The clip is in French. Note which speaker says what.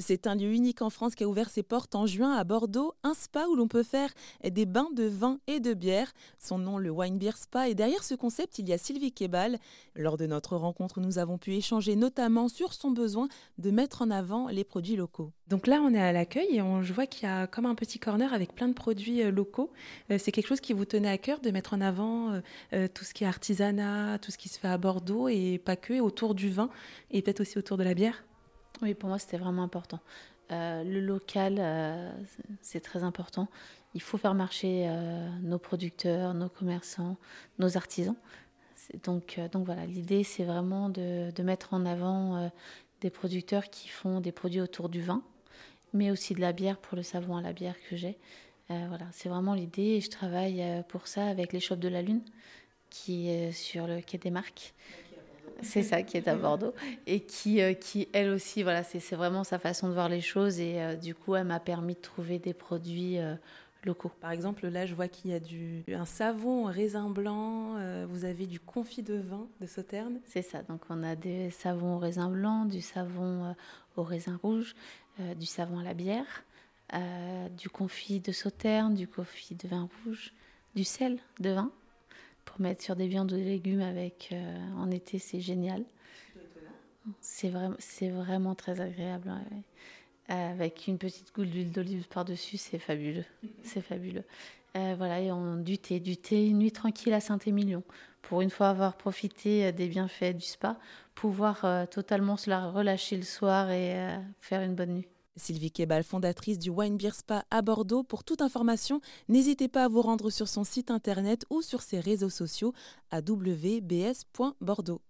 Speaker 1: C'est un lieu unique en France qui a ouvert ses portes en juin à Bordeaux, un spa où l'on peut faire des bains de vin et de bière. Son nom, le Wine Beer Spa. Et derrière ce concept, il y a Sylvie Kebal. Lors de notre rencontre, nous avons pu échanger notamment sur son besoin de mettre en avant les produits locaux. Donc là, on est à l'accueil et on, je vois qu'il y a comme un petit corner avec plein de produits euh, locaux. Euh, c'est quelque chose qui vous tenait à cœur de mettre en avant euh, tout ce qui est artisanat, tout ce qui se fait à Bordeaux et pas que, autour du vin et peut-être aussi autour de la bière?
Speaker 2: Oui, pour moi, c'était vraiment important. le local, c'est très important. Il faut faire marcher nos producteurs, nos commerçants, nos artisans. Donc, voilà, l'idée, c'est vraiment de, mettre en avant des producteurs qui font des produits autour du vin, mais aussi de la bière pour le savon à la bière que j'ai. Euh, voilà, c'est vraiment l'idée et je travaille euh, pour ça avec les shops de la Lune qui est sur le quai des Marques. C'est ça qui est à Bordeaux et qui, euh, qui elle aussi, voilà, c'est vraiment sa façon de voir les choses et du coup, elle m'a permis de trouver des produits locaux.
Speaker 1: Par exemple, là, je vois qu'il y a du, un savon raisin blanc, vous avez du confit de vin de Sauterne.
Speaker 2: C'est ça, donc on a des savons au raisin blanc, du savon au raisin rouge, euh, du savon à la bière, euh, du confit de sauterne, du confit de vin rouge, du sel de vin pour mettre sur des viandes ou des légumes avec euh, en été, c'est génial. C'est vraiment, c'est vraiment très agréable. avec une petite goutte d'huile d'olive par-dessus, c'est fabuleux. c'est fabuleux. voilà, et on, du thé, du thé, une nuit tranquille à Saint-Émilion. Pour une fois avoir profité des bienfaits du spa, pouvoir totalement se la relâcher le soir et faire une bonne nuit.
Speaker 1: Sylvie Kebal, fondatrice du Wine Beer Spa à Bordeaux. Pour toute information, n'hésitez pas à vous rendre sur son site internet ou sur ses réseaux sociaux à wbs.bordeaux.